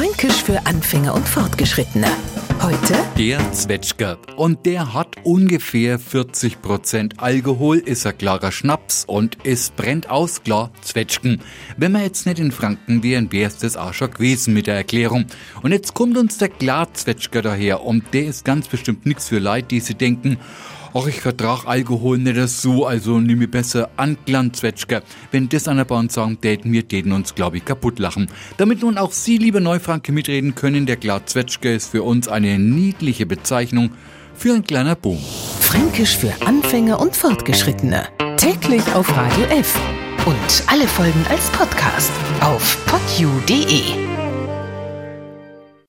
Fränkisch für Anfänger und Fortgeschrittene. Heute Der Zwetschger. Und der hat ungefähr 40% Alkohol, ist ein klarer Schnaps und es brennt aus, klar, Zwetschgen. Wenn wir jetzt nicht in Franken wären, wär's das auch schon gewesen mit der Erklärung. Und jetzt kommt uns der Glarzwetschger daher und der ist ganz bestimmt nichts für Leute, die sich denken, Ach, ich vertrag Alkohol nicht so, also nimm mir besser an Glanzwetschger. Wenn das einer bei uns sagen, täten wir täten uns, glaube ich, kaputt lachen. Damit nun auch Sie, liebe Neufranke, mitreden können, der Glatzwetschger ist für uns eine niedliche Bezeichnung für ein kleiner Boom. Fränkisch für Anfänger und Fortgeschrittene. Täglich auf Radio F. Und alle Folgen als Podcast auf podu.de.